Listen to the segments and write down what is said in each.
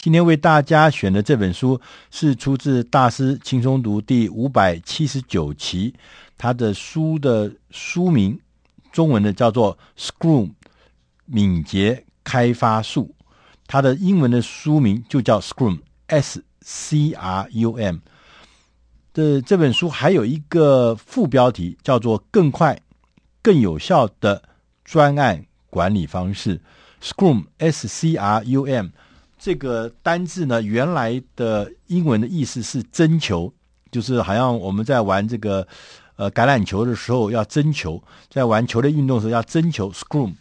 今天为大家选的这本书是出自《大师轻松读》第五百七十九期，它的书的书名中文的叫做《Scrum 敏捷开发术》，它的英文的书名就叫 Scrum S C R U M。的这本书还有一个副标题叫做“更快、更有效的专案管理方式 ”，Scrum S C R U M。这个单字呢，原来的英文的意思是征求，就是好像我们在玩这个呃橄榄球的时候要征求，在玩球类运动时候要征求。Scrum，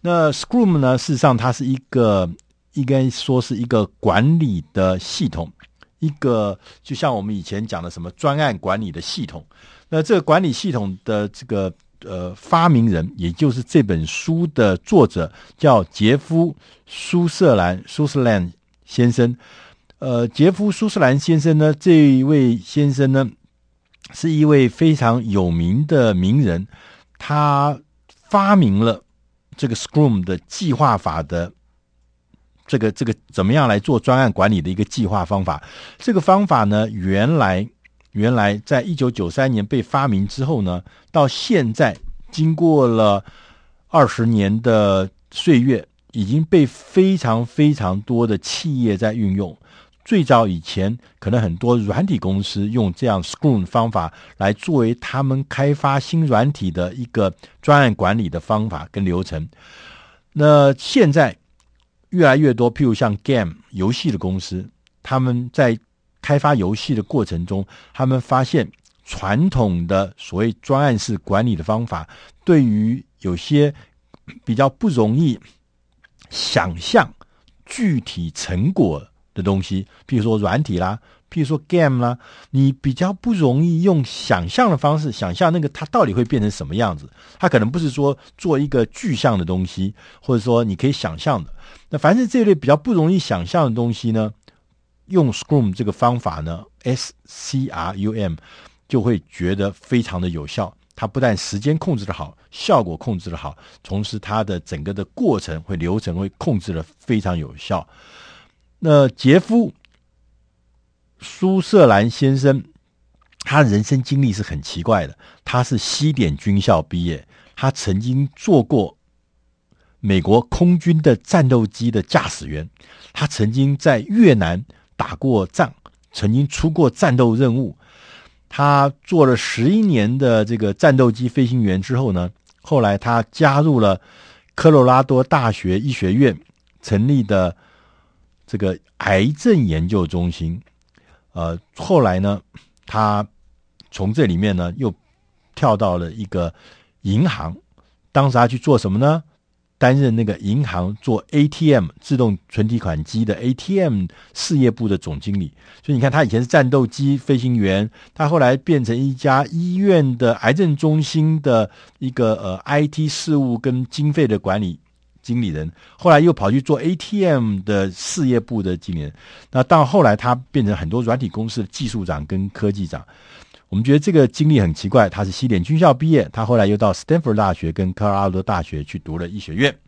那 Scrum 呢，事实上它是一个应该说是一个管理的系统，一个就像我们以前讲的什么专案管理的系统。那这个管理系统的这个。呃，发明人也就是这本书的作者叫杰夫苏瑟兰苏瑟兰先生。呃，杰夫苏瑟兰先生呢，这一位先生呢，是一位非常有名的名人。他发明了这个 Scrum 的计划法的这个这个怎么样来做专案管理的一个计划方法。这个方法呢，原来。原来，在一九九三年被发明之后呢，到现在经过了二十年的岁月，已经被非常非常多的企业在运用。最早以前，可能很多软体公司用这样 Scrum 方法来作为他们开发新软体的一个专案管理的方法跟流程。那现在越来越多，譬如像 Game 游戏的公司，他们在开发游戏的过程中，他们发现传统的所谓专案式管理的方法，对于有些比较不容易想象具体成果的东西，譬如说软体啦，譬如说 game 啦，你比较不容易用想象的方式想象那个它到底会变成什么样子。它可能不是说做一个具象的东西，或者说你可以想象的。那凡是这类比较不容易想象的东西呢，用 Scrum 这个方法呢，S C R U M 就会觉得非常的有效。它不但时间控制的好，效果控制的好，同时它的整个的过程会流程会控制的非常有效。那杰夫苏瑟兰先生，他人生经历是很奇怪的。他是西点军校毕业，他曾经做过美国空军的战斗机的驾驶员，他曾经在越南。打过仗，曾经出过战斗任务。他做了十一年的这个战斗机飞行员之后呢，后来他加入了科罗拉多大学医学院成立的这个癌症研究中心。呃，后来呢，他从这里面呢又跳到了一个银行，当时他去做什么呢？担任那个银行做 ATM 自动存提款机的 ATM 事业部的总经理，所以你看，他以前是战斗机飞行员，他后来变成一家医院的癌症中心的一个呃 IT 事务跟经费的管理经理人，后来又跑去做 ATM 的事业部的经理人，那到后来他变成很多软体公司的技术长跟科技长。我们觉得这个经历很奇怪，他是西点军校毕业，他后来又到斯坦福大学跟科罗拉多大学去读了医学院。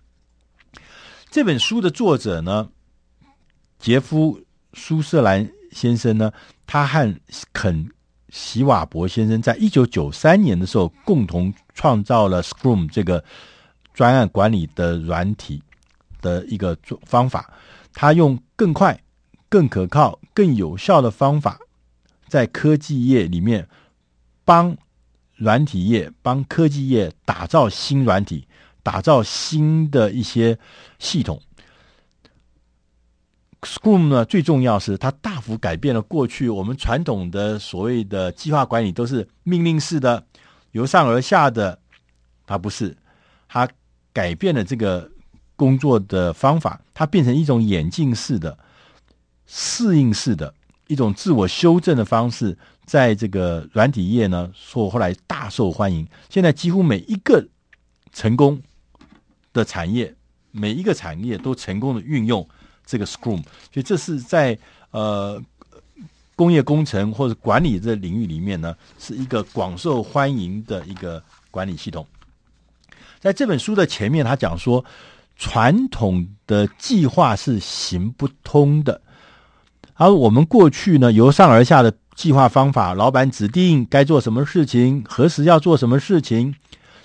这本书的作者呢，杰夫苏瑟兰先生呢，他和肯席瓦伯先生在一九九三年的时候共同创造了 Scrum 这个专案管理的软体的一个做方法，他用更快、更可靠、更有效的方法。在科技业里面，帮软体业、帮科技业打造新软体，打造新的一些系统。Scrum 呢，最重要是它大幅改变了过去我们传统的所谓的计划管理都是命令式的、由上而下的，它不是，它改变了这个工作的方法，它变成一种演进式的、适应式的。一种自我修正的方式，在这个软体业呢，说后来大受欢迎。现在几乎每一个成功的产业，每一个产业都成功的运用这个 Scrum，所以这是在呃工业工程或者管理这领域里面呢，是一个广受欢迎的一个管理系统。在这本书的前面，他讲说，传统的计划是行不通的。而我们过去呢，由上而下的计划方法，老板指定该做什么事情，何时要做什么事情，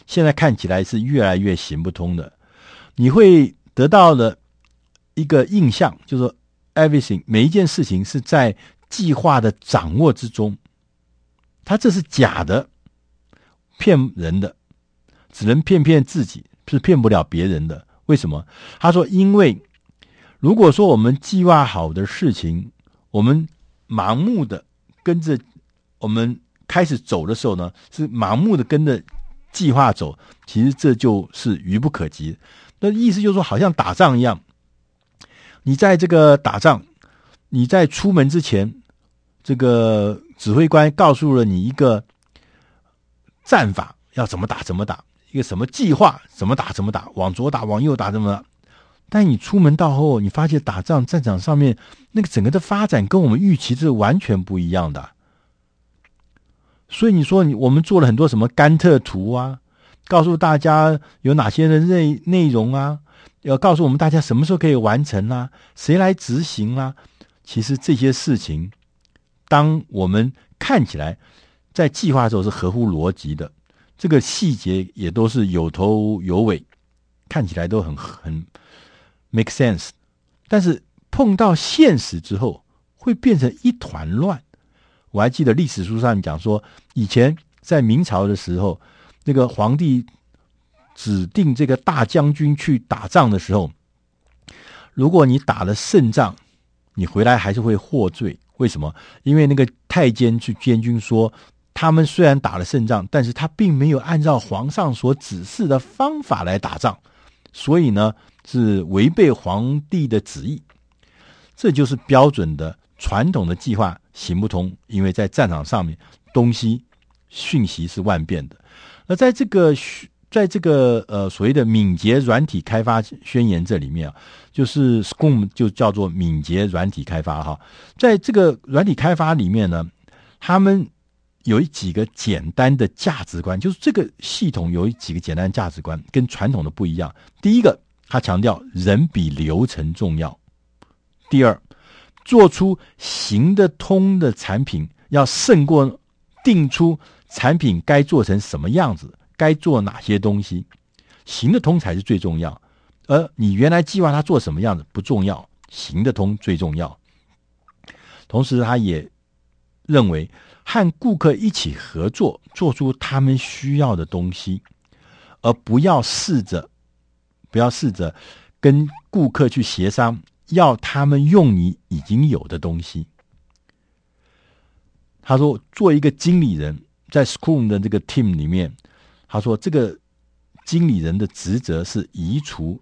现在看起来是越来越行不通的。你会得到的一个印象，就是 everything 每一件事情是在计划的掌握之中，他这是假的，骗人的，只能骗骗自己，是骗不了别人的。为什么？他说，因为如果说我们计划好的事情，我们盲目的跟着我们开始走的时候呢，是盲目的跟着计划走，其实这就是愚不可及。那意思就是说，好像打仗一样，你在这个打仗，你在出门之前，这个指挥官告诉了你一个战法，要怎么打怎么打，一个什么计划，怎么打怎么打，往左打往右打怎么打。但你出门到后，你发现打仗战场上面那个整个的发展跟我们预期是完全不一样的。所以你说你我们做了很多什么甘特图啊？告诉大家有哪些的内内容啊？要告诉我们大家什么时候可以完成啊？谁来执行啊？其实这些事情，当我们看起来在计划的时候是合乎逻辑的，这个细节也都是有头有尾，看起来都很很 make sense。但是碰到现实之后，会变成一团乱。我还记得历史书上讲说，以前在明朝的时候。那个皇帝指定这个大将军去打仗的时候，如果你打了胜仗，你回来还是会获罪。为什么？因为那个太监去监军说，他们虽然打了胜仗，但是他并没有按照皇上所指示的方法来打仗，所以呢是违背皇帝的旨意。这就是标准的传统的计划行不通，因为在战场上面东西讯息是万变的。那在这个，在这个呃所谓的敏捷软体开发宣言这里面啊，就是 Scrum 就叫做敏捷软体开发哈。在这个软体开发里面呢，他们有几个简单的价值观，就是这个系统有几个简单价值观跟传统的不一样。第一个，他强调人比流程重要；第二，做出行得通的产品要胜过定出。产品该做成什么样子？该做哪些东西？行得通才是最重要。而你原来计划它做什么样子不重要，行得通最重要。同时，他也认为和顾客一起合作，做出他们需要的东西，而不要试着不要试着跟顾客去协商，要他们用你已经有的东西。他说：“做一个经理人。”在 Scrum 的这个 team 里面，他说这个经理人的职责是移除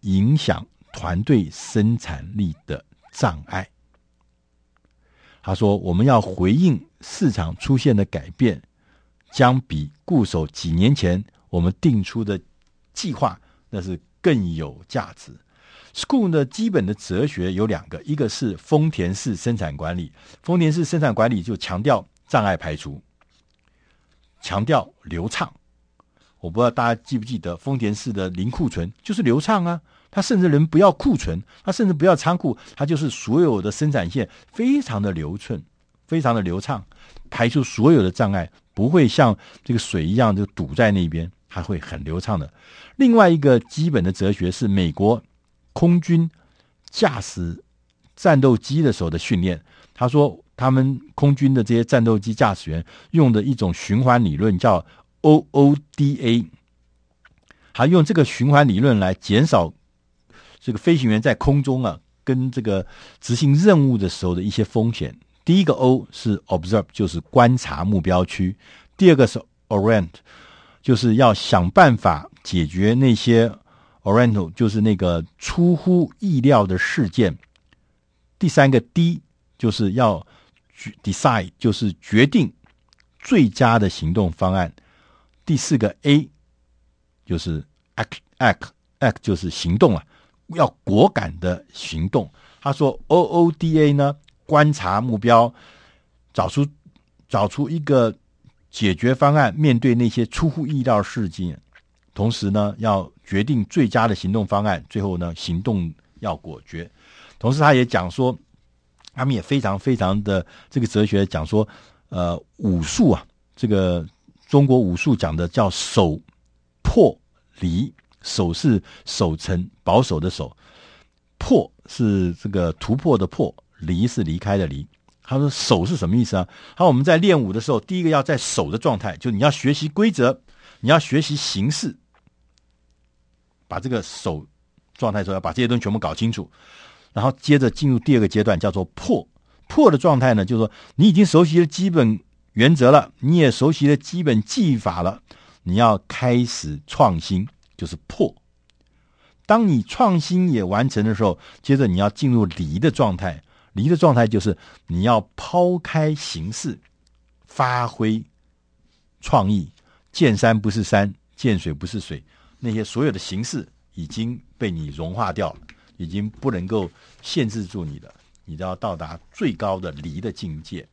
影响团队生产力的障碍。他说我们要回应市场出现的改变，将比固守几年前我们定出的计划那是更有价值。School 的基本的哲学有两个，一个是丰田式生产管理，丰田式生产管理就强调障碍排除。强调流畅，我不知道大家记不记得丰田式的零库存就是流畅啊。他甚至人不要库存，他甚至不要仓库，他就是所有的生产线非常的流顺，非常的流畅，排除所有的障碍，不会像这个水一样就堵在那边，它会很流畅的。另外一个基本的哲学是美国空军驾驶战斗机的时候的训练，他说。他们空军的这些战斗机驾驶员用的一种循环理论叫 OODA，还用这个循环理论来减少这个飞行员在空中啊跟这个执行任务的时候的一些风险。第一个 O 是 Observe，就是观察目标区；第二个是 Orient，就是要想办法解决那些 Oriental，就是那个出乎意料的事件；第三个 D 就是要 Decide 就是决定最佳的行动方案。第四个 A 就是 act act act 就是行动啊，要果敢的行动。他说 OODA 呢，观察目标，找出找出一个解决方案，面对那些出乎意料事件，同时呢，要决定最佳的行动方案，最后呢，行动要果决。同时，他也讲说。他们也非常非常的这个哲学讲说，呃，武术啊，这个中国武术讲的叫守破离，守是守城保守的守，破是这个突破的破，离是离开的离。他说守是什么意思啊？他说我们在练武的时候，第一个要在守的状态，就你要学习规则，你要学习形式，把这个守状态之后，要把这些东西全部搞清楚。然后接着进入第二个阶段，叫做破。破的状态呢，就是说你已经熟悉了基本原则了，你也熟悉了基本技法了，你要开始创新，就是破。当你创新也完成的时候，接着你要进入离的状态。离的状态就是你要抛开形式，发挥创意。见山不是山，见水不是水，那些所有的形式已经被你融化掉了。已经不能够限制住你了，你都要到达最高的离的境界。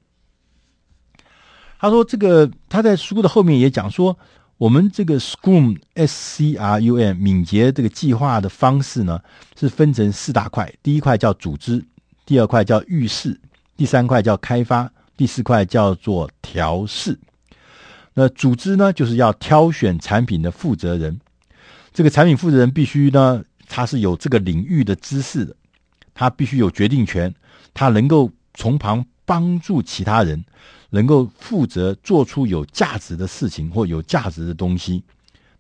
他说：“这个他在书的后面也讲说，我们这个 Scrum S C R U M 敏捷这个计划的方式呢，是分成四大块。第一块叫组织，第二块叫预示，第三块叫开发，第四块叫做调试。那组织呢，就是要挑选产品的负责人，这个产品负责人必须呢。”他是有这个领域的知识的，他必须有决定权，他能够从旁帮助其他人，能够负责做出有价值的事情或有价值的东西。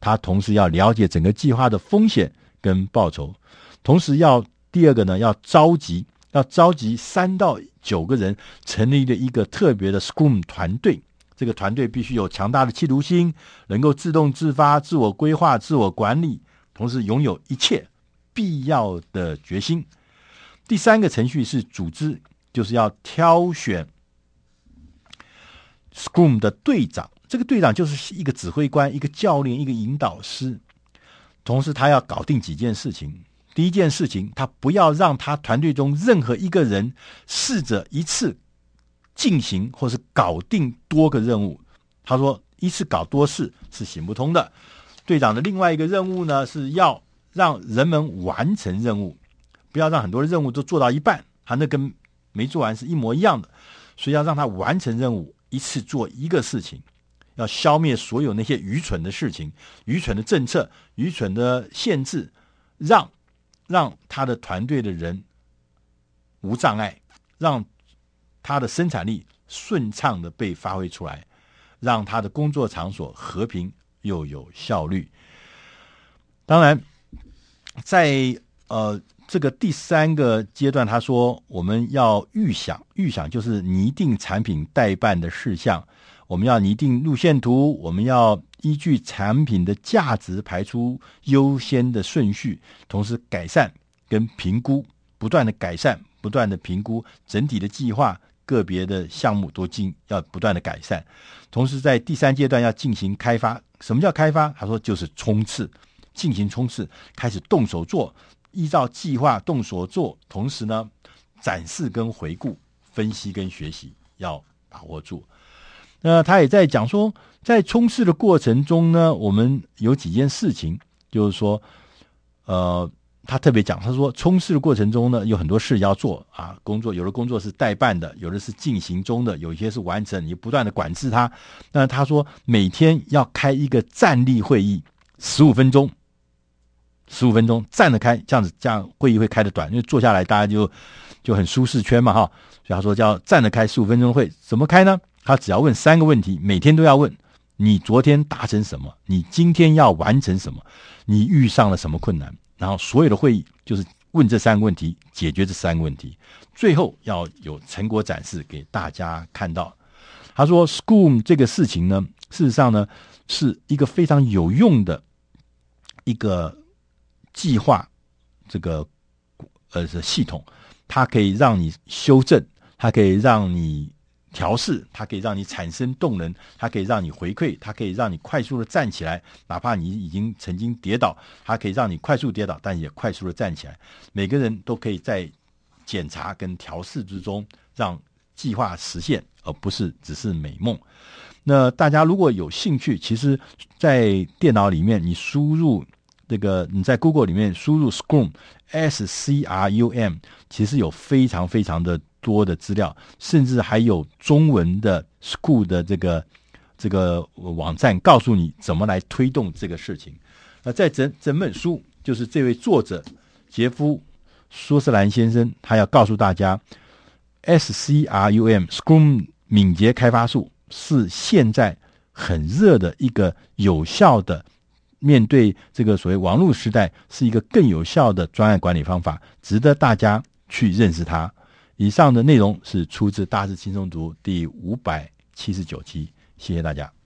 他同时要了解整个计划的风险跟报酬，同时要第二个呢，要召集，要召集三到九个人，成立了一个特别的 Scrum 团队。这个团队必须有强大的企图心，能够自动自发、自我规划、自我管理，同时拥有一切。必要的决心。第三个程序是组织，就是要挑选 Scrum 的队长。这个队长就是一个指挥官、一个教练、一个引导师。同时，他要搞定几件事情。第一件事情，他不要让他团队中任何一个人试着一次进行或是搞定多个任务。他说，一次搞多事是行不通的。队长的另外一个任务呢，是要。让人们完成任务，不要让很多的任务都做到一半，他那跟没做完是一模一样的。所以要让他完成任务，一次做一个事情，要消灭所有那些愚蠢的事情、愚蠢的政策、愚蠢的限制，让让他的团队的人无障碍，让他的生产力顺畅的被发挥出来，让他的工作场所和平又有效率。当然。在呃这个第三个阶段，他说我们要预想，预想就是拟定产品代办的事项，我们要拟定路线图，我们要依据产品的价值排出优先的顺序，同时改善跟评估，不断的改善，不断的评估整体的计划，个别的项目都进要不断的改善，同时在第三阶段要进行开发。什么叫开发？他说就是冲刺。进行冲刺，开始动手做，依照计划动手做，同时呢，展示跟回顾、分析跟学习要把握住。那他也在讲说，在冲刺的过程中呢，我们有几件事情，就是说，呃，他特别讲，他说冲刺的过程中呢，有很多事要做啊，工作有的工作是待办的，有的是进行中的，有一些是完成，你不断的管制他。那他说每天要开一个站立会议，十五分钟。十五分钟站得开，这样子这样会议会开得短，因为坐下来大家就就很舒适圈嘛哈。所以他说叫站得开十五分钟会，怎么开呢？他只要问三个问题，每天都要问：你昨天达成什么？你今天要完成什么？你遇上了什么困难？然后所有的会议就是问这三个问题，解决这三个问题，最后要有成果展示给大家看到。他说，Scrum 这个事情呢，事实上呢是一个非常有用的一个。计划这个呃是系统，它可以让你修正，它可以让你调试，它可以让你产生动能，它可以让你回馈，它可以让你快速的站起来，哪怕你已经曾经跌倒，它可以让你快速跌倒，但也快速的站起来。每个人都可以在检查跟调试之中，让计划实现，而不是只是美梦。那大家如果有兴趣，其实，在电脑里面你输入。这个你在 Google 里面输入 Scrum S C R U M，其实有非常非常的多的资料，甚至还有中文的 School 的这个这个网站，告诉你怎么来推动这个事情。那，在整整本书，就是这位作者杰夫苏斯兰先生，他要告诉大家，SCRUM Scrum 敏捷开发术是现在很热的一个有效的。面对这个所谓网络时代，是一个更有效的专案管理方法，值得大家去认识它。以上的内容是出自《大师轻松读》第五百七十九期，谢谢大家。